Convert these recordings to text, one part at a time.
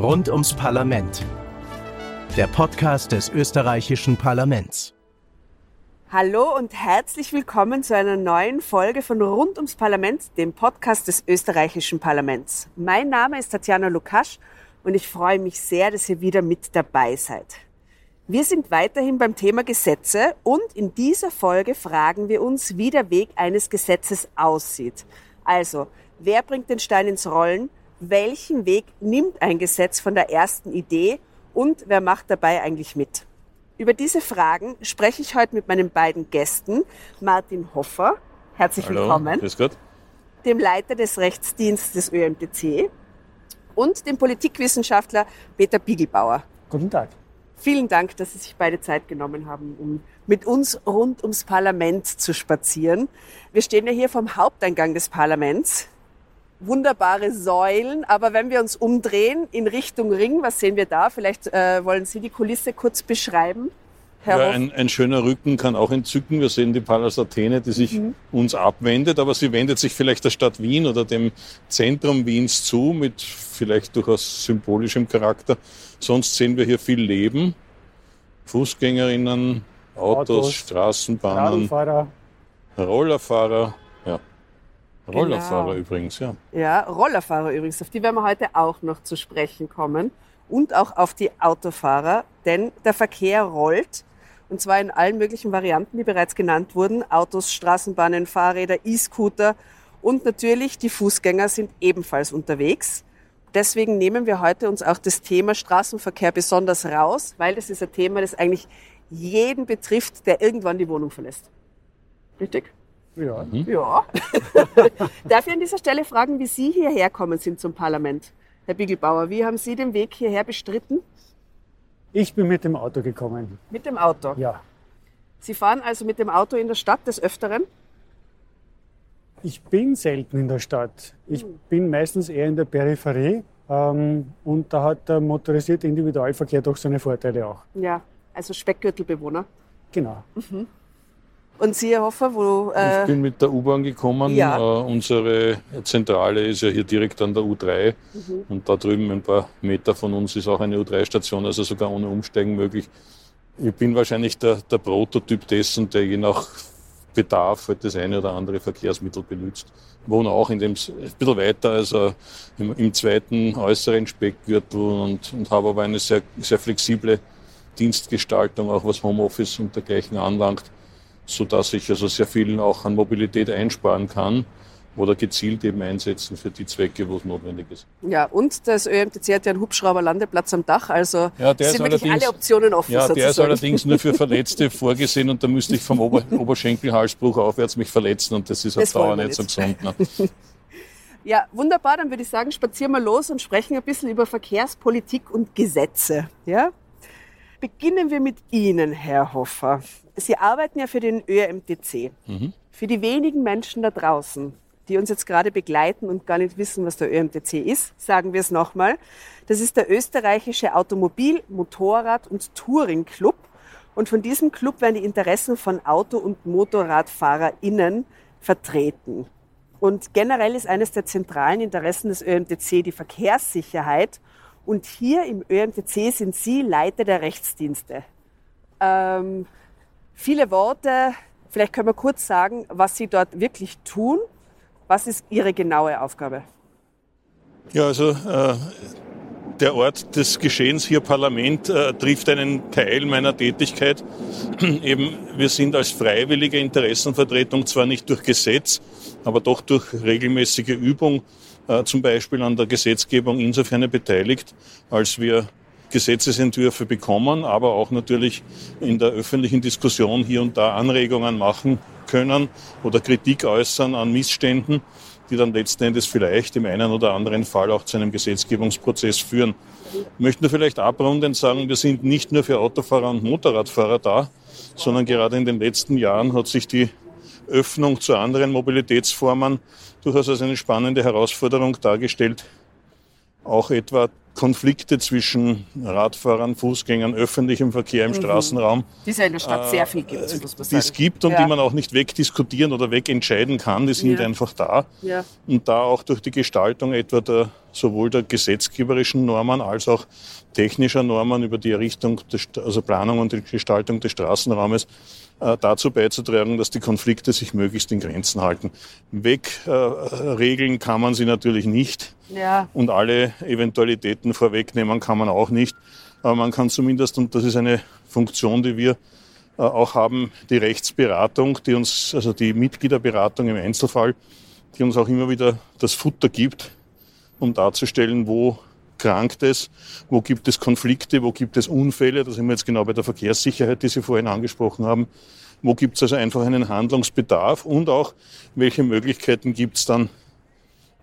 Rund ums Parlament. Der Podcast des österreichischen Parlaments. Hallo und herzlich willkommen zu einer neuen Folge von Rund ums Parlament, dem Podcast des österreichischen Parlaments. Mein Name ist Tatjana Lukasch und ich freue mich sehr, dass ihr wieder mit dabei seid. Wir sind weiterhin beim Thema Gesetze und in dieser Folge fragen wir uns, wie der Weg eines Gesetzes aussieht. Also, wer bringt den Stein ins Rollen? Welchen Weg nimmt ein Gesetz von der ersten Idee und wer macht dabei eigentlich mit? Über diese Fragen spreche ich heute mit meinen beiden Gästen, Martin Hoffer, herzlich Hallo, willkommen, grüß Gott. dem Leiter des Rechtsdienstes des ÖMTC und dem Politikwissenschaftler Peter Biegelbauer. Guten Tag. Vielen Dank, dass Sie sich beide Zeit genommen haben, um mit uns rund ums Parlament zu spazieren. Wir stehen ja hier vom Haupteingang des Parlaments. Wunderbare Säulen, aber wenn wir uns umdrehen in Richtung Ring, was sehen wir da? Vielleicht äh, wollen Sie die Kulisse kurz beschreiben, Herr Ja, ein, ein schöner Rücken kann auch entzücken. Wir sehen die Palas Athene, die sich Mhm. uns abwendet, aber sie wendet sich vielleicht der Stadt Wien oder dem Zentrum Wiens zu, mit vielleicht durchaus symbolischem Charakter. Sonst sehen wir hier viel Leben. Fußgängerinnen, Autos, Autos, Straßenbahnen. Rollerfahrer. Rollerfahrer Genau. übrigens, ja. Ja, Rollerfahrer übrigens, auf die werden wir heute auch noch zu sprechen kommen. Und auch auf die Autofahrer, denn der Verkehr rollt. Und zwar in allen möglichen Varianten, die bereits genannt wurden. Autos, Straßenbahnen, Fahrräder, E-Scooter. Und natürlich die Fußgänger sind ebenfalls unterwegs. Deswegen nehmen wir heute uns auch das Thema Straßenverkehr besonders raus, weil das ist ein Thema, das eigentlich jeden betrifft, der irgendwann die Wohnung verlässt. Richtig? Ja. Ja. Darf ich an dieser Stelle fragen, wie Sie hierher kommen sind zum Parlament? Herr Biegelbauer, wie haben Sie den Weg hierher bestritten? Ich bin mit dem Auto gekommen. Mit dem Auto. Ja. Sie fahren also mit dem Auto in der Stadt des Öfteren? Ich bin selten in der Stadt. Ich bin meistens eher in der Peripherie. Ähm, und da hat der motorisierte Individualverkehr doch seine Vorteile auch. Ja, also Speckgürtelbewohner. Genau. Und Sie, Herr Hoffer, wo... Ich Äh, bin mit der U-Bahn gekommen. Ja. Äh, unsere Zentrale ist ja hier direkt an der U3. Mhm. Und da drüben ein paar Meter von uns ist auch eine U3-Station, also sogar ohne Umsteigen möglich. Ich bin wahrscheinlich der, der Prototyp dessen, der je nach Bedarf halt das eine oder andere Verkehrsmittel benutzt. Wohne auch in dem, ein bisschen weiter, also im, im zweiten äußeren Speckgürtel und, und habe aber eine sehr, sehr flexible Dienstgestaltung, auch was Homeoffice und dergleichen anlangt so dass ich also sehr viel auch an Mobilität einsparen kann oder gezielt eben einsetzen für die Zwecke, wo es notwendig ist. ja, und das ÖMTC hat ja einen Hubschrauberlandeplatz am Dach, also Ja, der ist sind wirklich alle Optionen offen Ja, der ist sozusagen. allerdings nur für Verletzte vorgesehen und da müsste ich vom Ober Oberschenkelhalsbruch aufwärts mich verletzen und das ist auf Das Dauer nicht so gesund. Ne? Ja, wunderbar. Dann würde ich sagen, spazieren wir los und sprechen ein bisschen über Verkehrspolitik und Gesetze. Ja? Beginnen wir mit Ihnen, Herr Hoffer. Sie arbeiten ja für den ÖMTC. Für die wenigen Menschen da draußen, die uns jetzt gerade begleiten und gar nicht wissen, was der ÖMTC ist, sagen wir es nochmal. Das ist der österreichische Automobil-, Motorrad- und Touring-Club. Und von diesem Club werden die Interessen von Auto- und MotorradfahrerInnen vertreten. Und generell ist eines der zentralen Interessen des ÖMTC die Verkehrssicherheit. Und hier im ÖMTC sind Sie Leiter der Rechtsdienste. Ähm, viele Worte. Vielleicht können wir kurz sagen, was Sie dort wirklich tun. Was ist Ihre genaue Aufgabe? Ja, also äh, der Ort des Geschehens hier Parlament äh, trifft einen Teil meiner Tätigkeit. Eben, wir sind als freiwillige Interessenvertretung zwar nicht durch Gesetz, aber doch durch regelmäßige Übung, äh, zum Beispiel an der Gesetzgebung insofern beteiligt, als wir Gesetzesentwürfe bekommen, aber auch natürlich in der öffentlichen Diskussion hier und da Anregungen machen können oder Kritik äußern an Missständen, die dann letzten Endes vielleicht im einen oder anderen Fall auch zu einem Gesetzgebungsprozess führen. Ich möchte nur vielleicht abrundend sagen, wir sind nicht nur für Autofahrer und Motorradfahrer da, sondern gerade in den letzten Jahren hat sich die Öffnung zu anderen Mobilitätsformen durchaus als eine spannende Herausforderung dargestellt. Auch etwa Konflikte zwischen Radfahrern, Fußgängern, öffentlichem Verkehr im Straßenraum, Die es ja in der Stadt sehr viel gibt, man die es gibt und Ja. die man auch nicht wegdiskutieren oder wegentscheiden kann, die sind Ja. einfach da. Ja. Und da auch durch die Gestaltung etwa der sowohl der gesetzgeberischen Normen als auch technischer Normen über die Errichtung, des, also Planung und die Gestaltung des Straßenraumes äh, dazu beizutragen, dass die Konflikte sich möglichst in Grenzen halten. Wegregeln äh, kann man sie natürlich nicht ja. und alle Eventualitäten vorwegnehmen kann man auch nicht. Aber man kann zumindest, und das ist eine Funktion, die wir äh, auch haben, die Rechtsberatung, die uns, also die Mitgliederberatung im Einzelfall, die uns auch immer wieder das Futter gibt, um darzustellen, wo krankt es, wo gibt es Konflikte, wo gibt es Unfälle, da sind wir jetzt genau bei der Verkehrssicherheit, die Sie vorhin angesprochen haben, wo gibt es also einfach einen Handlungsbedarf und auch welche Möglichkeiten gibt es dann,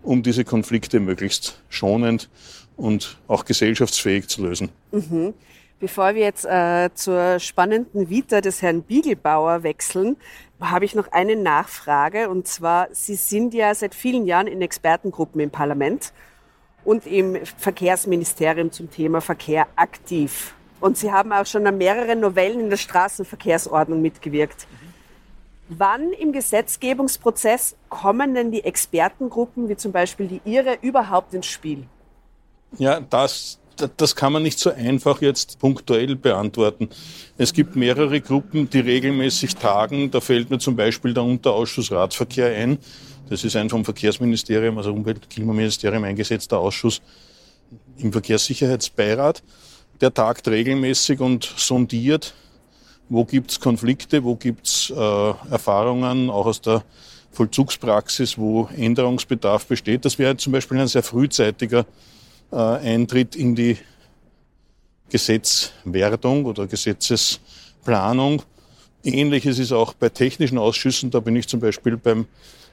um diese Konflikte möglichst schonend und auch gesellschaftsfähig zu lösen. Mhm. Bevor wir jetzt äh, zur spannenden Vita des Herrn Biegelbauer wechseln, habe ich noch eine Nachfrage. Und zwar, Sie sind ja seit vielen Jahren in Expertengruppen im Parlament und im Verkehrsministerium zum Thema Verkehr aktiv. Und Sie haben auch schon an mehreren Novellen in der Straßenverkehrsordnung mitgewirkt. Wann im Gesetzgebungsprozess kommen denn die Expertengruppen, wie zum Beispiel die Ihre, überhaupt ins Spiel? Ja, das das kann man nicht so einfach jetzt punktuell beantworten. Es gibt mehrere Gruppen, die regelmäßig tagen. Da fällt mir zum Beispiel der Unterausschuss Radverkehr ein. Das ist ein vom Verkehrsministerium, also Umwelt- und Klimaministerium eingesetzter Ausschuss im Verkehrssicherheitsbeirat. Der tagt regelmäßig und sondiert, wo gibt's Konflikte, wo gibt's äh, Erfahrungen, auch aus der Vollzugspraxis, wo Änderungsbedarf besteht. Das wäre zum Beispiel ein sehr frühzeitiger äh, Eintritt in die Gesetzwerdung oder Gesetzesplanung. Ähnliches ist auch bei technischen Ausschüssen. Da bin ich zum Beispiel beim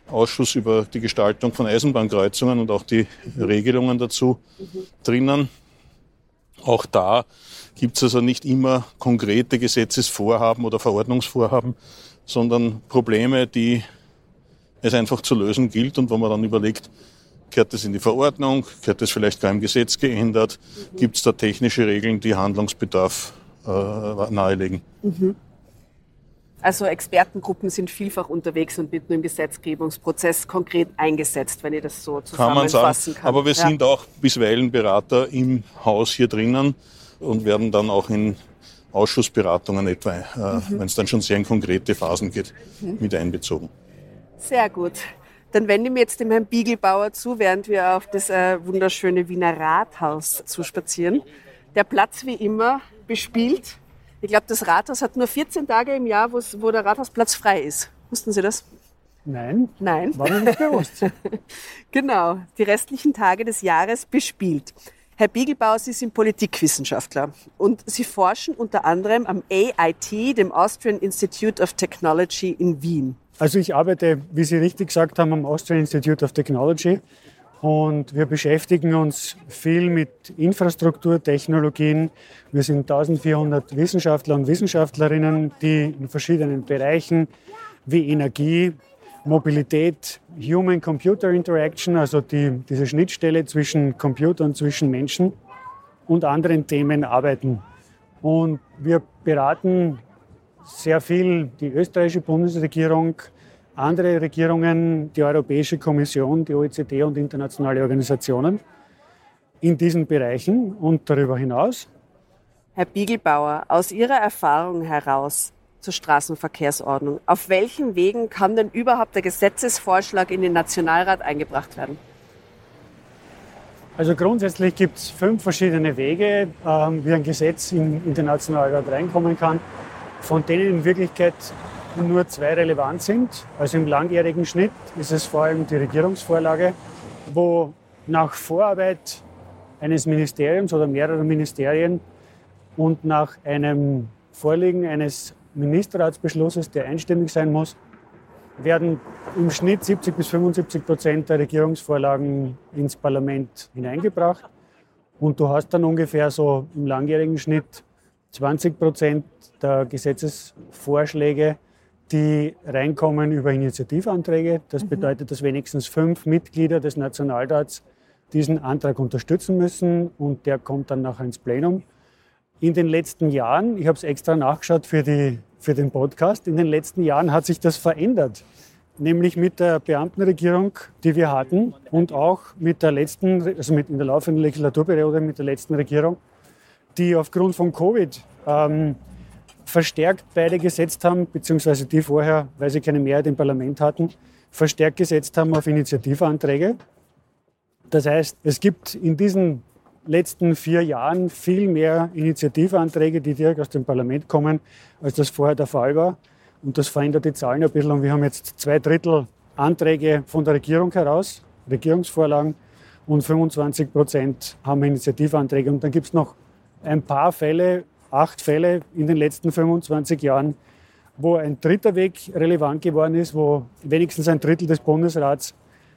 Ausschuss über die Gestaltung von Eisenbahnkreuzungen und auch die Regelungen dazu drinnen. Auch da gibt es also nicht immer konkrete Gesetzesvorhaben oder Verordnungsvorhaben, sondern Probleme, die es einfach zu lösen gilt und wo man dann überlegt, Gehört das in die Verordnung? Gehört das vielleicht gar im Gesetz geändert? Mhm. Gibt es da technische Regeln, die Handlungsbedarf äh, nahelegen? Mhm. Also Expertengruppen sind vielfach unterwegs und wird nur im Gesetzgebungsprozess konkret eingesetzt, wenn ich das so zusammenfassen kann. Kann. Aber wir ja. sind auch bisweilen Berater im Haus hier drinnen und werden dann auch in Ausschussberatungen etwa, äh, mhm. wenn es dann schon sehr in konkrete Phasen geht, mhm. mit einbezogen. Sehr gut. Dann wende ich mir jetzt dem Herrn Biegelbauer zu, während wir auf das äh, wunderschöne Wiener Rathaus zuspazieren. Der Platz wie immer bespielt. Ich glaube, das Rathaus hat nur 14 Tage im Jahr, wo der Rathausplatz frei ist. Wussten Sie das? Nein. Nein. War mir nicht bewusst. genau. Die restlichen Tage des Jahres bespielt. Herr Biegelbauer, Sie sind Politikwissenschaftler und Sie forschen unter anderem am AIT, dem Austrian Institute of Technology in Wien. Also ich arbeite, wie Sie richtig gesagt haben, am Austrian Institute of Technology und wir beschäftigen uns viel mit Infrastrukturtechnologien. Wir sind 1400 Wissenschaftler und Wissenschaftlerinnen, die in verschiedenen Bereichen wie Energie, Mobilität, Human-Computer Interaction, also die, diese Schnittstelle zwischen Computer und zwischen Menschen und anderen Themen arbeiten. Und wir beraten sehr viel die österreichische Bundesregierung, andere Regierungen, die Europäische Kommission, die OECD und internationale Organisationen in diesen Bereichen und darüber hinaus. Herr Biegelbauer, aus Ihrer Erfahrung heraus zur Straßenverkehrsordnung, auf welchen Wegen kann denn überhaupt der Gesetzesvorschlag in den Nationalrat eingebracht werden? Also grundsätzlich gibt es fünf verschiedene Wege, ähm, wie ein Gesetz in, in den Nationalrat reinkommen kann von denen in Wirklichkeit nur zwei relevant sind. Also im langjährigen Schnitt ist es vor allem die Regierungsvorlage, wo nach Vorarbeit eines Ministeriums oder mehrerer Ministerien und nach einem Vorliegen eines Ministerratsbeschlusses, der einstimmig sein muss, werden im Schnitt 70 bis 75 Prozent der Regierungsvorlagen ins Parlament hineingebracht. Und du hast dann ungefähr so im langjährigen Schnitt 20 Prozent der Gesetzesvorschläge, die reinkommen über Initiativanträge. Das mhm. bedeutet, dass wenigstens fünf Mitglieder des Nationalrats diesen Antrag unterstützen müssen und der kommt dann nachher ins Plenum. In den letzten Jahren, ich habe es extra nachgeschaut für, die, für den Podcast, in den letzten Jahren hat sich das verändert. nämlich mit der Beamtenregierung, die wir hatten und auch mit der letzten, also mit in der laufenden Legislaturperiode mit der letzten Regierung, die aufgrund von Covid ähm, verstärkt beide gesetzt haben, beziehungsweise die vorher, weil sie keine Mehrheit im Parlament hatten, verstärkt gesetzt haben auf Initiativanträge. Das heißt, es gibt in diesen letzten vier Jahren viel mehr Initiativanträge, die direkt aus dem Parlament kommen, als das vorher der Fall war. Und das verändert die Zahlen ein bisschen. Und wir haben jetzt zwei Drittel Anträge von der Regierung heraus, Regierungsvorlagen, und 25 Prozent haben Initiativanträge. Und dann gibt es noch ein paar Fälle, acht Fälle in den letzten 25 Jahren, wo ein dritter Weg relevant geworden ist, wo wenigstens ein Drittel des Bundesrats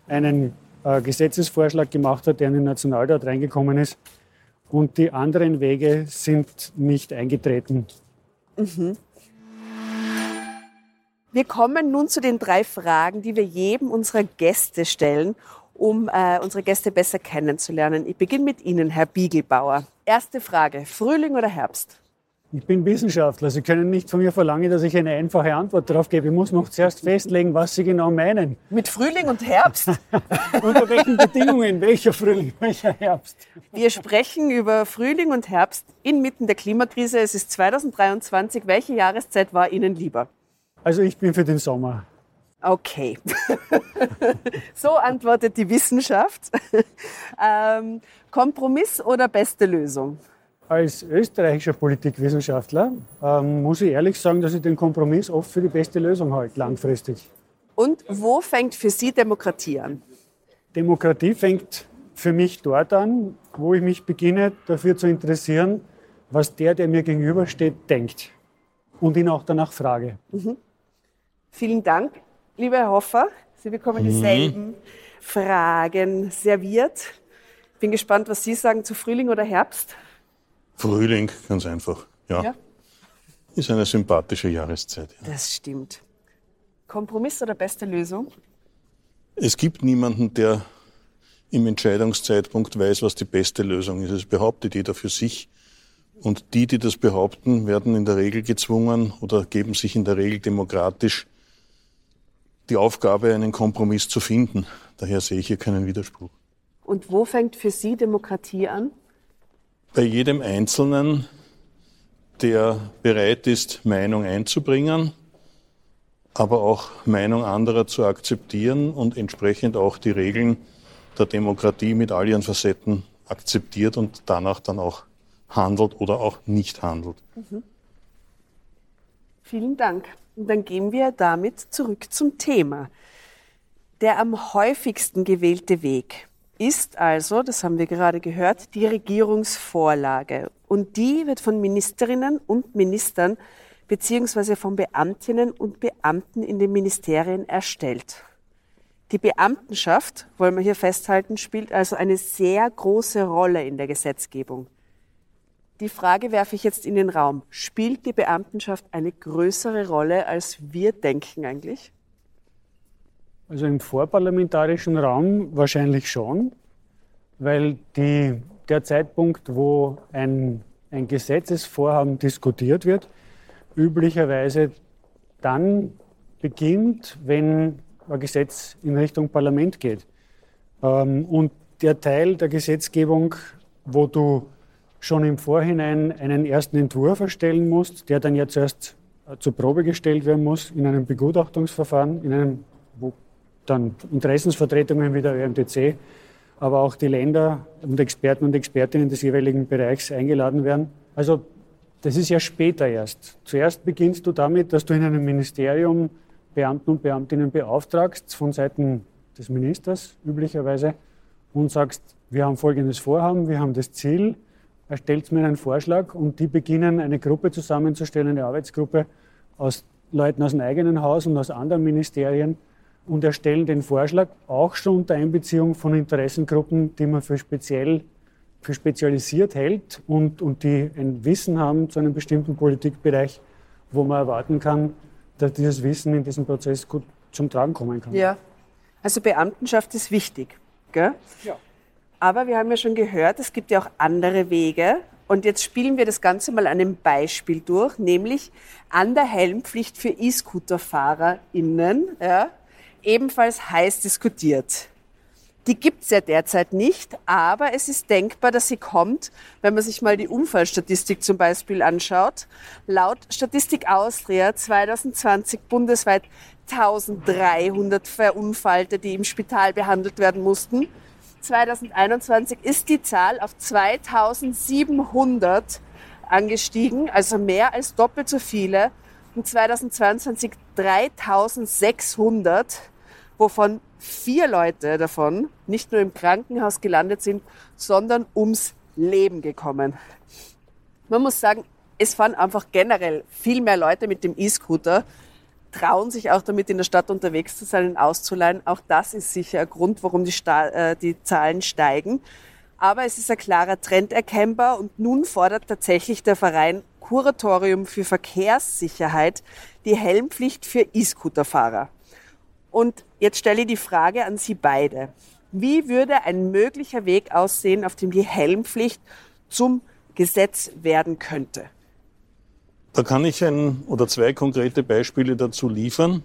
einen äh, Gesetzesvorschlag gemacht hat, der in den Nationalrat reingekommen ist. Und die anderen Wege sind nicht eingetreten. Mhm. Wir kommen nun zu den drei Fragen, die wir jedem unserer Gäste stellen, um äh, unsere Gäste besser kennenzulernen. Ich beginne mit Ihnen, Herr Biegelbauer. Erste Frage, Frühling oder Herbst? Ich bin Wissenschaftler. Sie können nicht von mir verlangen, dass ich eine einfache Antwort darauf gebe. Ich muss noch zuerst festlegen, was Sie genau meinen. Mit Frühling und Herbst? Unter welchen Bedingungen? Welcher Frühling, welcher Herbst? Wir sprechen über Frühling und Herbst inmitten der Klimakrise. Es ist 2023. Welche Jahreszeit war Ihnen lieber? Also ich bin für den Sommer. Okay. so antwortet die Wissenschaft. Ähm, Kompromiss oder beste Lösung? Als österreichischer Politikwissenschaftler ähm, muss ich ehrlich sagen, dass ich den Kompromiss oft für die beste Lösung halte, langfristig. Und wo fängt für Sie Demokratie an? Demokratie fängt für mich dort an, wo ich mich beginne, dafür zu interessieren, was der, der mir gegenübersteht, denkt. Und ihn auch danach frage. Mhm. Vielen Dank, lieber Herr Hoffer. Sie bekommen mhm. dieselben Fragen serviert. Ich bin gespannt, was Sie sagen zu Frühling oder Herbst. Frühling, ganz einfach. Ja. ja. Ist eine sympathische Jahreszeit. Ja. Das stimmt. Kompromiss oder beste Lösung? Es gibt niemanden, der im Entscheidungszeitpunkt weiß, was die beste Lösung ist. Es behauptet jeder für sich. Und die, die das behaupten, werden in der Regel gezwungen oder geben sich in der Regel demokratisch die Aufgabe, einen Kompromiss zu finden. Daher sehe ich hier keinen Widerspruch. Und wo fängt für Sie Demokratie an? Bei jedem Einzelnen, der bereit ist, Meinung einzubringen, aber auch Meinung anderer zu akzeptieren und entsprechend auch die Regeln der Demokratie mit all ihren Facetten akzeptiert und danach dann auch handelt oder auch nicht handelt. Mhm. Vielen Dank. Und dann gehen wir damit zurück zum Thema. Der am häufigsten gewählte Weg ist also, das haben wir gerade gehört, die Regierungsvorlage. Und die wird von Ministerinnen und Ministern beziehungsweise von Beamtinnen und Beamten in den Ministerien erstellt. Die Beamtenschaft, wollen wir hier festhalten, spielt also eine sehr große Rolle in der Gesetzgebung. Die Frage werfe ich jetzt in den Raum. Spielt die Beamtenschaft eine größere Rolle, als wir denken eigentlich? Also im vorparlamentarischen Raum wahrscheinlich schon, weil die, der Zeitpunkt, wo ein, ein Gesetzesvorhaben diskutiert wird, üblicherweise dann beginnt, wenn ein Gesetz in Richtung Parlament geht. Ähm, und der Teil der Gesetzgebung, wo du schon im Vorhinein einen ersten Entwurf erstellen musst, der dann ja zuerst äh, zur Probe gestellt werden muss in einem Begutachtungsverfahren, in einem, wo dann Interessensvertretungen wie der ÖMTC, aber auch die Länder und Experten und Expertinnen des jeweiligen Bereichs eingeladen werden. Also das ist ja später erst. Zuerst beginnst du damit, dass du in einem Ministerium Beamten und Beamtinnen beauftragst von Seiten des Ministers üblicherweise und sagst, wir haben folgendes Vorhaben, wir haben das Ziel, er stellt mir einen Vorschlag und die beginnen eine Gruppe zusammenzustellen, eine Arbeitsgruppe aus Leuten aus dem eigenen Haus und aus anderen Ministerien und erstellen den Vorschlag auch schon unter Einbeziehung von Interessengruppen, die man für speziell für spezialisiert hält und, und die ein Wissen haben zu einem bestimmten Politikbereich, wo man erwarten kann, dass dieses Wissen in diesem Prozess gut zum Tragen kommen kann. Ja, also Beamtenschaft ist wichtig. Gell? Ja. Aber wir haben ja schon gehört, es gibt ja auch andere Wege. Und jetzt spielen wir das Ganze mal an einem Beispiel durch, nämlich an der Helmpflicht für E-Scooter-FahrerInnen. Ja. Ebenfalls heiß diskutiert. Die gibt es ja derzeit nicht, aber es ist denkbar, dass sie kommt, wenn man sich mal die Unfallstatistik zum Beispiel anschaut. Laut Statistik Austria 2020 bundesweit 1300 Verunfallte, die im Spital behandelt werden mussten. 2021 ist die Zahl auf 2700 angestiegen, also mehr als doppelt so viele. Und 2022 3600, wovon vier Leute davon nicht nur im Krankenhaus gelandet sind, sondern ums Leben gekommen. Man muss sagen, es fahren einfach generell viel mehr Leute mit dem E-Scooter, trauen sich auch damit in der Stadt unterwegs zu sein und auszuleihen. Auch das ist sicher ein Grund, warum die, Sta äh, die Zahlen steigen. Aber es ist ein klarer Trend erkennbar und nun fordert tatsächlich der Verein Kuratorium für Verkehrssicherheit die Helmpflicht für E-Scooterfahrer. Und jetzt stelle ich die Frage an Sie beide. Wie würde ein möglicher Weg aussehen, auf dem die Helmpflicht zum Gesetz werden könnte? Da kann ich ein oder zwei konkrete Beispiele dazu liefern.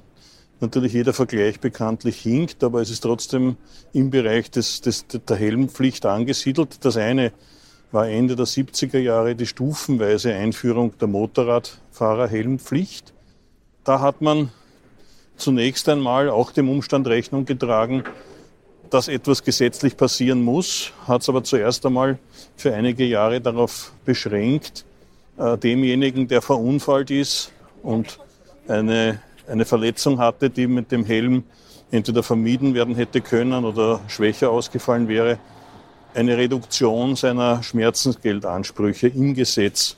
Natürlich jeder Vergleich bekanntlich hinkt, aber es ist trotzdem im Bereich des, des, der Helmpflicht angesiedelt. Das eine war Ende der 70er Jahre die stufenweise Einführung der Motorradfahrerhelmpflicht. Da hat man zunächst einmal auch dem Umstand Rechnung getragen, dass etwas gesetzlich passieren muss, hat es aber zuerst einmal für einige Jahre darauf beschränkt, äh, demjenigen, der verunfallt ist und eine, eine Verletzung hatte, die mit dem Helm entweder vermieden werden hätte können oder schwächer ausgefallen wäre, eine Reduktion seiner Schmerzensgeldansprüche im Gesetz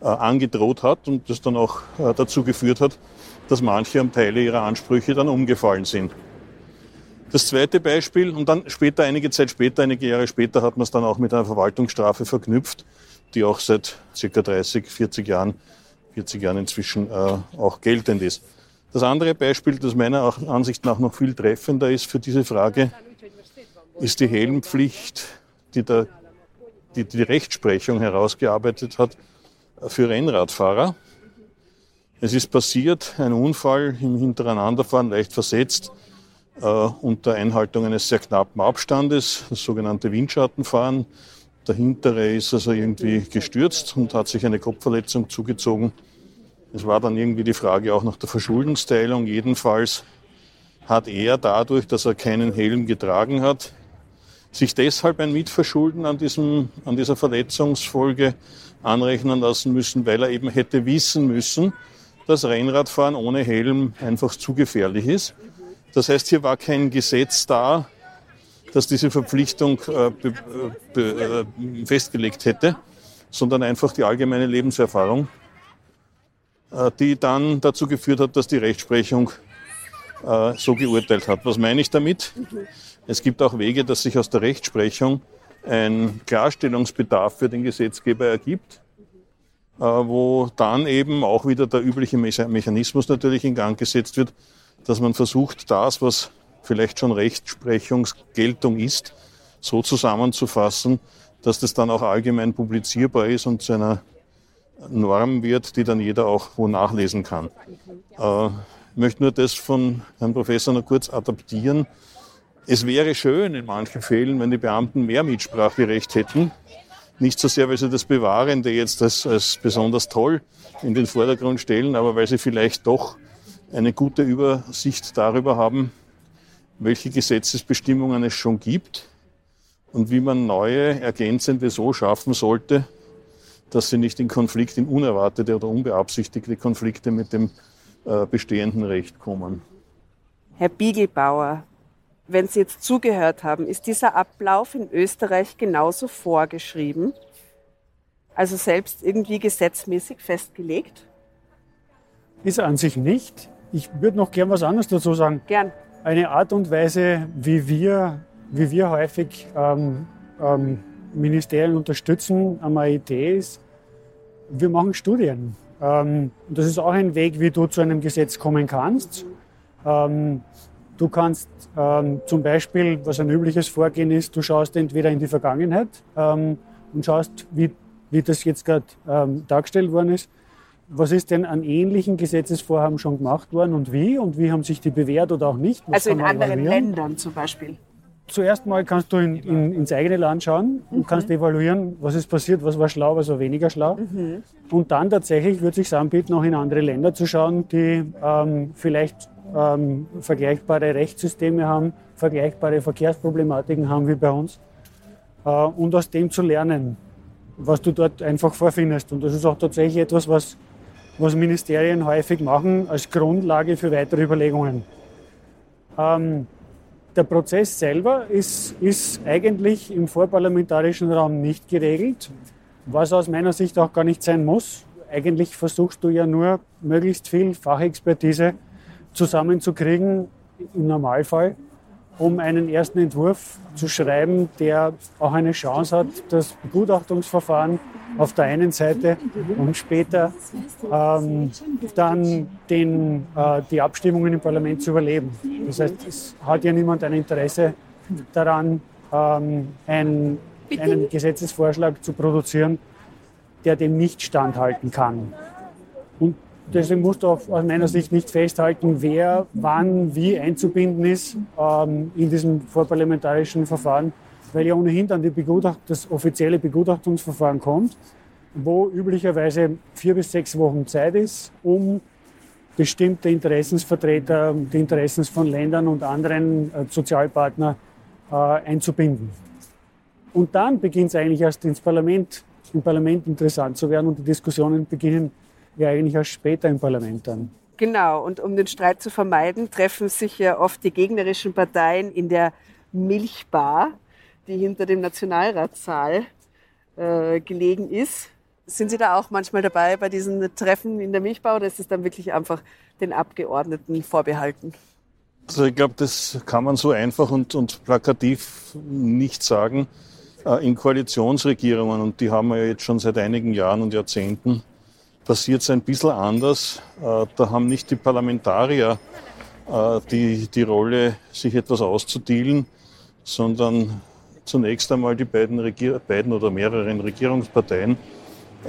äh, angedroht hat und das dann auch äh, dazu geführt hat, dass manche am Teile ihrer Ansprüche dann umgefallen sind. Das zweite Beispiel, und dann später, einige Zeit später, einige Jahre später, hat man es dann auch mit einer Verwaltungsstrafe verknüpft, die auch seit circa 30, 40 Jahren, 40 Jahren inzwischen äh, auch geltend ist. Das andere Beispiel, das meiner Ansicht nach noch viel treffender ist für diese Frage, ist die Helmpflicht, die, der, die die Rechtsprechung herausgearbeitet hat für Rennradfahrer. Es ist passiert, ein Unfall im Hintereinanderfahren, leicht versetzt, äh, unter Einhaltung eines sehr knappen Abstandes, das sogenannte Windschattenfahren. Der hintere ist also irgendwie gestürzt und hat sich eine Kopfverletzung zugezogen. Es war dann irgendwie die Frage auch nach der Verschuldensteilung. Jedenfalls hat er dadurch, dass er keinen Helm getragen hat, sich deshalb ein Mitverschulden an, diesem, an dieser Verletzungsfolge anrechnen lassen müssen, weil er eben hätte wissen müssen, dass Rennradfahren ohne Helm einfach zu gefährlich ist. Das heißt, hier war kein Gesetz da, das diese Verpflichtung äh, be, äh, festgelegt hätte, sondern einfach die allgemeine Lebenserfahrung, äh, die dann dazu geführt hat, dass die Rechtsprechung äh, so geurteilt hat. Was meine ich damit? Es gibt auch Wege, dass sich aus der Rechtsprechung ein Klarstellungsbedarf für den Gesetzgeber ergibt, äh, wo dann eben auch wieder der übliche Mechanismus natürlich in Gang gesetzt wird, dass man versucht, das, was vielleicht schon Rechtsprechungsgeltung ist, so zusammenzufassen, dass das dann auch allgemein publizierbar ist und zu einer Norm wird, die dann jeder auch wo nachlesen kann. Äh, ich möchte nur das von Herrn Professor noch kurz adaptieren. Es wäre schön in manchen Fällen, wenn die Beamten mehr Mitspracherecht hätten. Nicht so sehr, weil sie das Bewahrende jetzt als, als besonders toll in den Vordergrund stellen, aber weil sie vielleicht doch eine gute Übersicht darüber haben, welche Gesetzesbestimmungen es schon gibt und wie man neue ergänzende so schaffen sollte, dass sie nicht in Konflikt, in unerwartete oder unbeabsichtigte Konflikte mit dem äh, bestehenden Recht kommen. Herr Biegelbauer, wenn Sie jetzt zugehört haben, ist dieser Ablauf in Österreich genauso vorgeschrieben? Also selbst irgendwie gesetzmäßig festgelegt? Ist an sich nicht. Ich würde noch gern was anderes dazu sagen. Gern. Eine Art und Weise, wie wir, wie wir häufig ähm, ähm, Ministerien unterstützen, einmal Idee ist, wir machen Studien. Ähm, und das ist auch ein Weg, wie du zu einem Gesetz kommen kannst. Ähm, du kannst ähm, zum Beispiel, was ein übliches Vorgehen ist, du schaust entweder in die Vergangenheit ähm, und schaust, wie, wie das jetzt gerade ähm, dargestellt worden ist, was ist denn an ähnlichen Gesetzesvorhaben schon gemacht worden und wie und wie haben sich die bewährt oder auch nicht? Was also in anderen Ländern zum Beispiel? Zuerst mal kannst du in, in, ins eigene Land schauen und mhm. kannst evaluieren, was ist passiert, was war schlau, was war weniger schlau. Mhm. Und dann tatsächlich würde sich anbieten, auch in andere Länder zu schauen, die ähm, vielleicht ähm, vergleichbare Rechtssysteme haben, vergleichbare Verkehrsproblematiken haben wie bei uns. Äh, und aus dem zu lernen, was du dort einfach vorfindest. Und das ist auch tatsächlich etwas, was, was Ministerien häufig machen als Grundlage für weitere Überlegungen. Ähm, der Prozess selber ist, ist eigentlich im vorparlamentarischen Raum nicht geregelt, was aus meiner Sicht auch gar nicht sein muss. Eigentlich versuchst du ja nur, möglichst viel Fachexpertise zusammenzukriegen, im Normalfall, um einen ersten Entwurf zu schreiben, der auch eine Chance hat, das Begutachtungsverfahren auf der einen Seite und später ähm, dann den, äh, die Abstimmungen im Parlament zu überleben. Das heißt, es hat ja niemand ein Interesse daran, ähm, ein, einen Gesetzesvorschlag zu produzieren, der dem nicht standhalten kann. Und Deswegen musst du aus meiner Sicht nicht festhalten, wer wann wie einzubinden ist ähm, in diesem vorparlamentarischen Verfahren, weil ja ohnehin dann Begutacht, das offizielle Begutachtungsverfahren kommt, wo üblicherweise vier bis sechs Wochen Zeit ist, um bestimmte Interessensvertreter, die Interessen von Ländern und anderen äh, Sozialpartner äh, einzubinden. Und dann beginnt es eigentlich erst ins Parlament, im Parlament interessant zu werden und die Diskussionen beginnen ja eigentlich erst später im Parlament dann. Genau, und um den Streit zu vermeiden, treffen sich ja oft die gegnerischen Parteien in der Milchbar, die hinter dem Nationalratssaal äh, gelegen ist. Sind Sie da auch manchmal dabei bei diesen Treffen in der Milchbar oder ist es dann wirklich einfach den Abgeordneten vorbehalten? Also ich glaube, das kann man so einfach und, und plakativ nicht sagen. Äh, in Koalitionsregierungen, und die haben wir ja jetzt schon seit einigen Jahren und Jahrzehnten, passiert es ein bisschen anders. Äh, da haben nicht die Parlamentarier äh, die, die Rolle, sich etwas auszudealen, sondern zunächst einmal die beiden, Regier beiden oder mehreren Regierungsparteien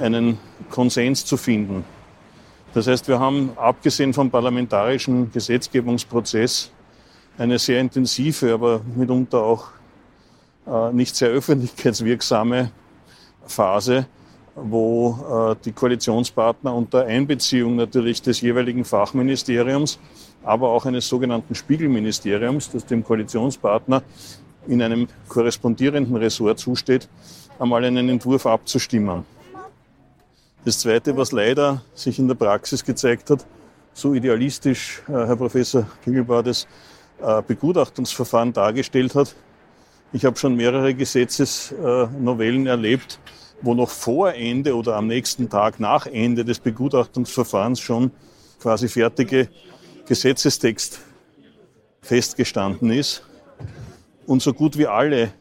einen Konsens zu finden. Das heißt, wir haben abgesehen vom parlamentarischen Gesetzgebungsprozess eine sehr intensive, aber mitunter auch äh, nicht sehr öffentlichkeitswirksame Phase, wo äh, die Koalitionspartner unter Einbeziehung natürlich des jeweiligen Fachministeriums, aber auch eines sogenannten Spiegelministeriums, das dem Koalitionspartner in einem korrespondierenden Ressort zusteht, einmal einen Entwurf abzustimmen. Das Zweite, was leider sich in der Praxis gezeigt hat, so idealistisch äh, Herr Professor Kingelbauer das äh, Begutachtungsverfahren dargestellt hat. Ich habe schon mehrere Gesetzesnovellen erlebt, wo noch vor Ende oder am nächsten Tag nach Ende des Begutachtungsverfahrens schon quasi fertige Gesetzestext festgestanden ist und so gut wie alle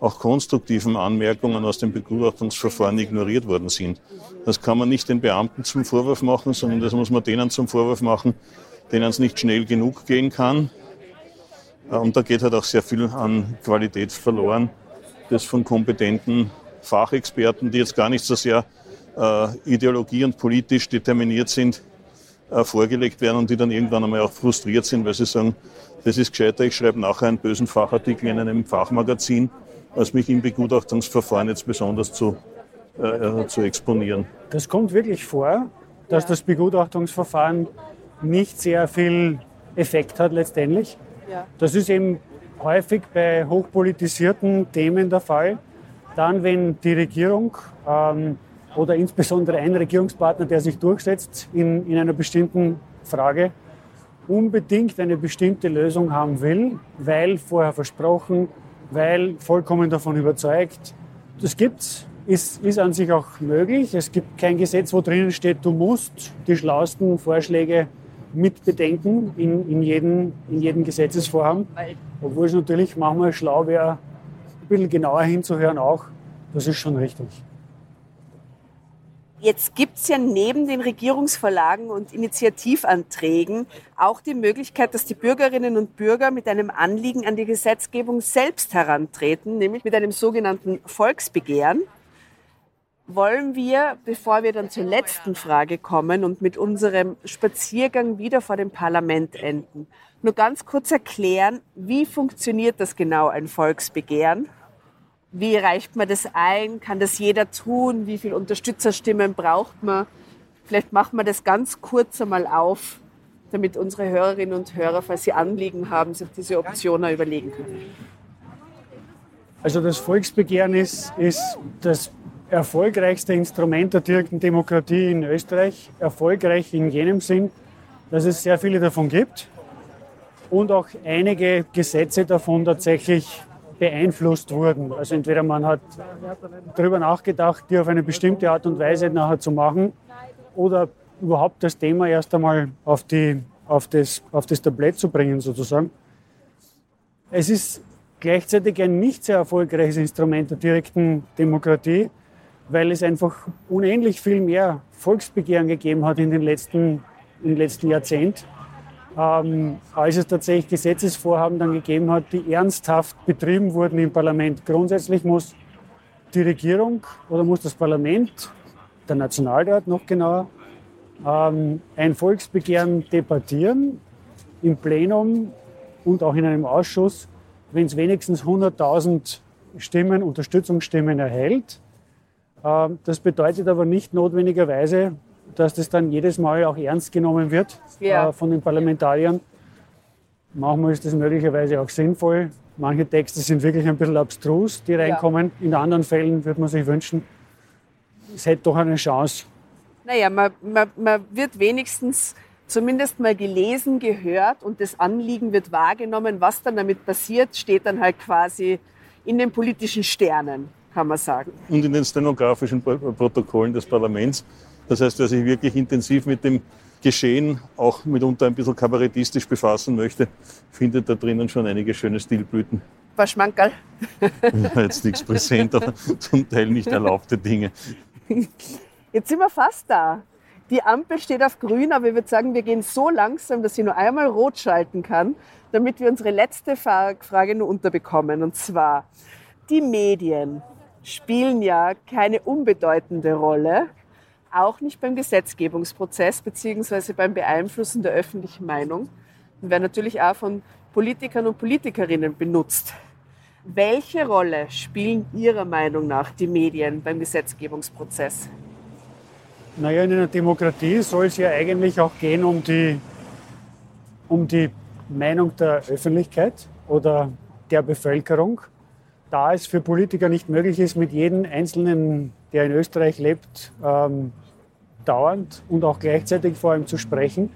auch konstruktiven Anmerkungen aus dem Begutachtungsverfahren ignoriert worden sind. Das kann man nicht den Beamten zum Vorwurf machen, sondern das muss man denen zum Vorwurf machen, denen es nicht schnell genug gehen kann. Und da geht halt auch sehr viel an Qualität verloren, das von kompetenten Fachexperten, die jetzt gar nicht so sehr äh, ideologie- und politisch determiniert sind, äh, vorgelegt werden und die dann irgendwann einmal auch frustriert sind, weil sie sagen, das ist gescheiter, ich schreibe nachher einen bösen Fachartikel in einem Fachmagazin, als mich im Begutachtungsverfahren jetzt besonders zu, äh, äh zu exponieren. Das kommt wirklich vor, dass das Begutachtungsverfahren nicht sehr viel Effekt hat letztendlich. Ja. Das ist eben häufig bei hochpolitisierten Themen der Fall. Dann, wenn die Regierung ähm, oder insbesondere ein Regierungspartner, der sich durchsetzt in, in einer bestimmten Frage, unbedingt eine bestimmte Lösung haben will, weil vorher versprochen, weil vollkommen davon überzeugt. Das gibt's, ist, ist an sich auch möglich. Es gibt kein Gesetz, wo drinnen steht, du musst die schlauesten Vorschläge mit bedenken in, in, jedem, in jedem Gesetzesvorhaben. Obwohl es natürlich manchmal schlau wäre, ein bisschen genauer hinzuhören auch. Das ist schon richtig. Jetzt gibt es ja neben den Regierungsverlagen und Initiativanträgen auch die Möglichkeit, dass die Bürgerinnen und Bürger mit einem Anliegen an die Gesetzgebung selbst herantreten, nämlich mit einem sogenannten Volksbegehren. wollen wir, bevor wir dann zur letzten Frage kommen und mit unserem Spaziergang wieder vor dem Parlament enden, nur ganz kurz erklären, wie funktioniert das genau, ein Volksbegehren? Wie reicht man das ein? Kann das jeder tun? Wie viele Unterstützerstimmen braucht man? Vielleicht machen wir das ganz kurz einmal auf, damit unsere Hörerinnen und Hörer, falls sie Anliegen haben, sich diese Optionen überlegen können. Also das Volksbegehren ist, ist das erfolgreichste Instrument der direkten Demokratie in Österreich. Erfolgreich in jenem Sinn, dass es sehr viele davon gibt und auch einige Gesetze davon tatsächlich beeinflusst wurden. Also entweder man hat darüber nachgedacht, die auf eine bestimmte Art und Weise nachher zu machen oder überhaupt das Thema erst einmal auf, die, auf, das, auf das Tablett zu bringen sozusagen. Es ist gleichzeitig ein nicht sehr erfolgreiches Instrument der direkten Demokratie, weil es einfach unendlich viel mehr Volksbegehren gegeben hat in den letzten, im letzten Jahrzehnt, ähm, als es tatsächlich Gesetzesvorhaben dann gegeben hat, die ernsthaft betrieben wurden im Parlament. Grundsätzlich muss die Regierung oder muss das Parlament, der Nationalrat noch genauer, ähm, ein Volksbegehren debattieren im Plenum und auch in einem Ausschuss, wenn es wenigstens 100.000 Stimmen, Unterstützungsstimmen erhält. Ähm, das bedeutet aber nicht notwendigerweise, dass das dann jedes Mal auch ernst genommen wird ja. Äh, von den Parlamentariern. Manchmal ist das möglicherweise auch sinnvoll. Manche Texte sind wirklich ein bisschen abstrus, die reinkommen. Ja. In anderen Fällen würde man sich wünschen, es hätte doch eine Chance. Naja, man, man, man wird wenigstens zumindest mal gelesen, gehört und das Anliegen wird wahrgenommen. Was dann damit passiert, steht dann halt quasi in den politischen Sternen kann man sagen. Und in den stenografischen Protokollen des Parlaments. Das heißt, wer sich wirklich intensiv mit dem Geschehen auch mitunter ein bisschen kabarettistisch befassen möchte, findet da drinnen schon einige schöne Stilblüten. Was Schmankerl? Jetzt nichts präsent, aber zum Teil nicht erlaubte Dinge. Jetzt sind wir fast da. Die Ampel steht auf grün, aber ich würde sagen, wir gehen so langsam, dass sie nur einmal rot schalten kann, damit wir unsere letzte Frage nur unterbekommen. Und zwar, die Medien spielen ja keine unbedeutende Rolle, auch nicht beim Gesetzgebungsprozess bzw. beim Beeinflussen der öffentlichen Meinung und werden natürlich auch von Politikern und Politikerinnen benutzt. Welche Rolle spielen Ihrer Meinung nach die Medien beim Gesetzgebungsprozess? Naja, in einer Demokratie soll es ja eigentlich auch gehen um die, um die Meinung der Öffentlichkeit oder der Bevölkerung da es für Politiker nicht möglich ist, mit jedem Einzelnen, der in Österreich lebt, ähm, dauernd und auch gleichzeitig vor allem zu sprechen,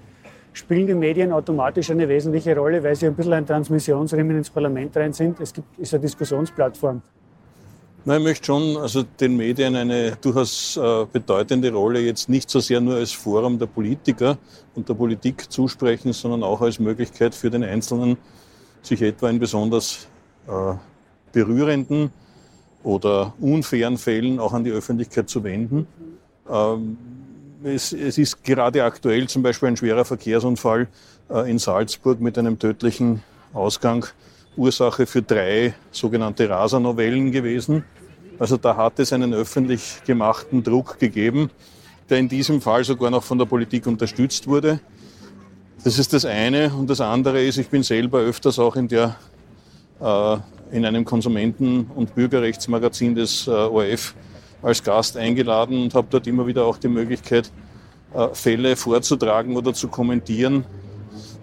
spielen die Medien automatisch eine wesentliche Rolle, weil sie ein bisschen ein Transmissionsriemen ins Parlament rein sind. Es gibt, ist eine Diskussionsplattform. Na, ich möchte schon also den Medien eine durchaus äh, bedeutende Rolle jetzt nicht so sehr nur als Forum der Politiker und der Politik zusprechen, sondern auch als Möglichkeit für den Einzelnen, sich etwa in besonders äh, berührenden oder unfairen Fällen auch an die Öffentlichkeit zu wenden. Ähm, es, es, ist gerade aktuell zum Beispiel ein schwerer Verkehrsunfall äh, in Salzburg mit einem tödlichen Ausgang Ursache für drei sogenannte Rasa-Novellen gewesen. Also da hat es einen öffentlich gemachten Druck gegeben, der in diesem Fall sogar noch von der Politik unterstützt wurde. Das ist das eine. Und das andere ist, ich bin selber öfters auch in der äh, in einem Konsumenten- und Bürgerrechtsmagazin des äh, ORF als Gast eingeladen und habe dort immer wieder auch die Möglichkeit, äh, Fälle vorzutragen oder zu kommentieren,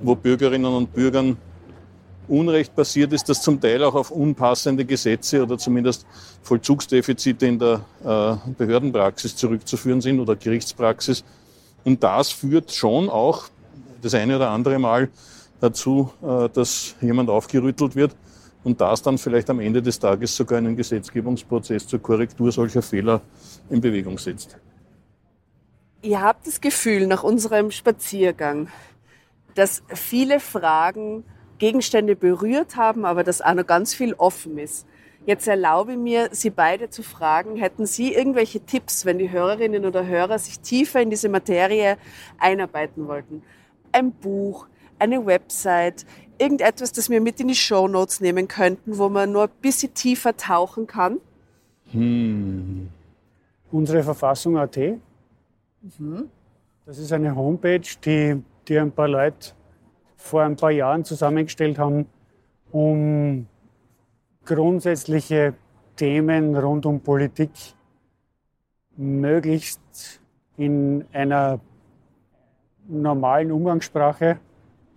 wo Bürgerinnen und Bürgern Unrecht passiert ist, das zum Teil auch auf unpassende Gesetze oder zumindest Vollzugsdefizite in der äh, Behördenpraxis zurückzuführen sind oder Gerichtspraxis. Und das führt schon auch das eine oder andere Mal dazu, dass jemand aufgerüttelt wird und das dann vielleicht am Ende des Tages sogar einen Gesetzgebungsprozess zur Korrektur solcher Fehler in Bewegung setzt. Ihr habt das Gefühl nach unserem Spaziergang, dass viele Fragen Gegenstände berührt haben, aber dass auch noch ganz viel offen ist. Jetzt erlaube mir, Sie beide zu fragen, hätten Sie irgendwelche Tipps, wenn die Hörerinnen oder Hörer sich tiefer in diese Materie einarbeiten wollten? Ein Buch, eine Website, irgendetwas, das wir mit in die Show Notes nehmen könnten, wo man nur ein bisschen tiefer tauchen kann? Hm. unsere Verfassung.at. Mhm. Das ist eine Homepage, die, die ein paar Leute vor ein paar Jahren zusammengestellt haben, um grundsätzliche Themen rund um Politik möglichst in einer normalen Umgangssprache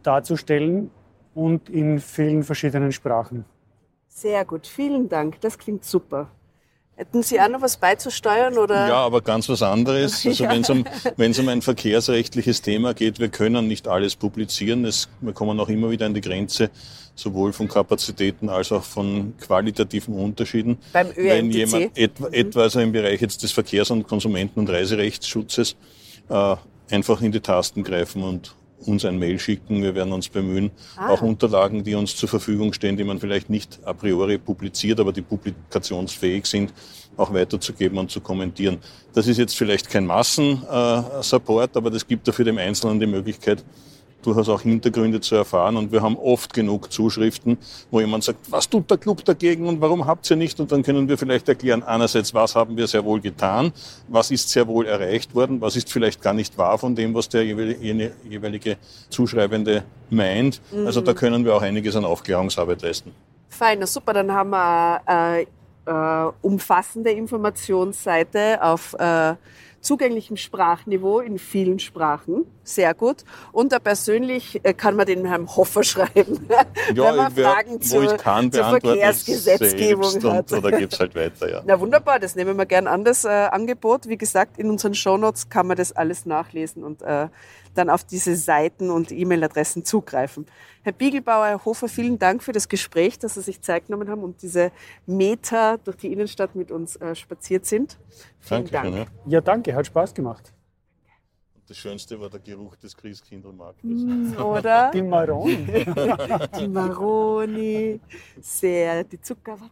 darzustellen und in vielen verschiedenen Sprachen. Sehr gut, vielen Dank. Das klingt super. Hätten Sie auch noch was beizusteuern? Oder? Ja, aber ganz was anderes. Also ja. wenn es um, wenn's um ein verkehrsrechtliches Thema geht, wir können nicht alles publizieren. Es, wir kommen auch immer wieder an die Grenze, sowohl von Kapazitäten als auch von qualitativen Unterschieden. Beim ÖMTC? Wenn jemand etwa, mhm. etwa also im Bereich jetzt des Verkehrs- und Konsumenten- und Reiserechtsschutzes äh, einfach in die Tasten greifen und uns ein Mail schicken. Wir werden uns bemühen, ah. auch Unterlagen, die uns zur Verfügung stehen, die man vielleicht nicht a priori publiziert, aber die publikationsfähig sind, auch weiterzugeben und zu kommentieren. Das ist jetzt vielleicht kein Massensupport, aber das gibt dafür dem Einzelnen die Möglichkeit, durchaus auch Hintergründe zu erfahren. Und wir haben oft genug Zuschriften, wo jemand sagt, was tut der Club dagegen und warum habt ihr nicht? Und dann können wir vielleicht erklären, einerseits, was haben wir sehr wohl getan, was ist sehr wohl erreicht worden, was ist vielleicht gar nicht wahr von dem, was der jeweilige Zuschreibende meint. Mhm. Also da können wir auch einiges an Aufklärungsarbeit leisten. Fein, super. Dann haben wir äh, äh, umfassende Informationsseite auf äh, zugänglichem Sprachniveau in vielen Sprachen. Sehr gut. Und da persönlich äh, kann man den Herrn Hoffer schreiben, ja, wenn man Fragen wo zur, ich kann, zur Verkehrsgesetzgebung hat. oder gibt es halt weiter, ja. Na wunderbar, das nehmen wir gern an, das äh, Angebot. Wie gesagt, in unseren Shownotes kann man das alles nachlesen und äh, dann auf diese Seiten und E-Mail-Adressen zugreifen. Herr Biegelbauer, Herr Hofer, vielen Dank für das Gespräch, dass Sie sich Zeit genommen haben und diese Meter durch die Innenstadt mit uns äh, spaziert sind. Vielen danke Dank. Ja. ja, danke, hat Spaß gemacht. Das Schönste war der Geruch des Christkindlmarktes. Mm, oder? Die Maroni. die Maroni, sehr, die Zuckerwatte.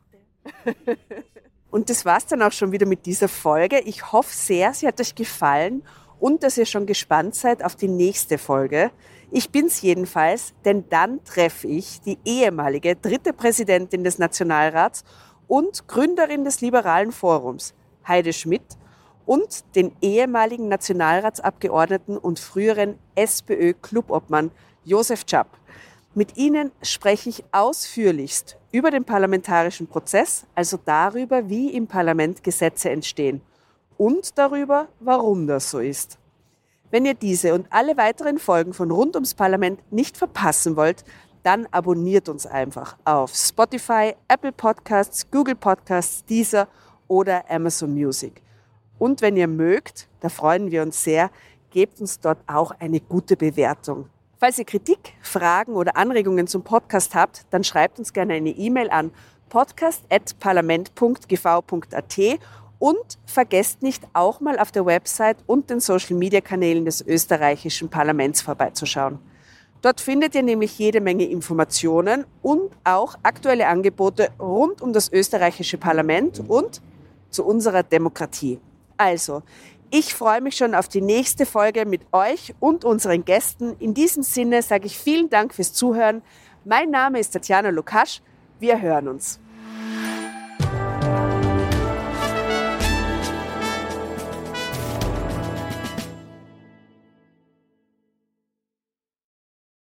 Und das war's dann auch schon wieder mit dieser Folge. Ich hoffe sehr, sie hat euch gefallen und dass ihr schon gespannt seid auf die nächste Folge. Ich bin's jedenfalls, denn dann treffe ich die ehemalige dritte Präsidentin des Nationalrats und Gründerin des Liberalen Forums, Heide Schmidt, und den ehemaligen Nationalratsabgeordneten und früheren SPÖ-Clubobmann Josef Czap. Mit Ihnen spreche ich ausführlichst über den parlamentarischen Prozess, also darüber, wie im Parlament Gesetze entstehen und darüber, warum das so ist. Wenn ihr diese und alle weiteren Folgen von Rund ums Parlament nicht verpassen wollt, dann abonniert uns einfach auf Spotify, Apple Podcasts, Google Podcasts, Deezer oder Amazon Music. Und wenn ihr mögt, da freuen wir uns sehr, gebt uns dort auch eine gute Bewertung. Falls ihr Kritik, Fragen oder Anregungen zum Podcast habt, dann schreibt uns gerne eine E-Mail an podcast.parlament.gv.at und vergesst nicht auch mal auf der Website und den Social-Media-Kanälen des österreichischen Parlaments vorbeizuschauen. Dort findet ihr nämlich jede Menge Informationen und auch aktuelle Angebote rund um das österreichische Parlament und zu unserer Demokratie. Also, ich freue mich schon auf die nächste Folge mit euch und unseren Gästen. In diesem Sinne sage ich vielen Dank fürs Zuhören. Mein Name ist Tatjana Lukasch. Wir hören uns.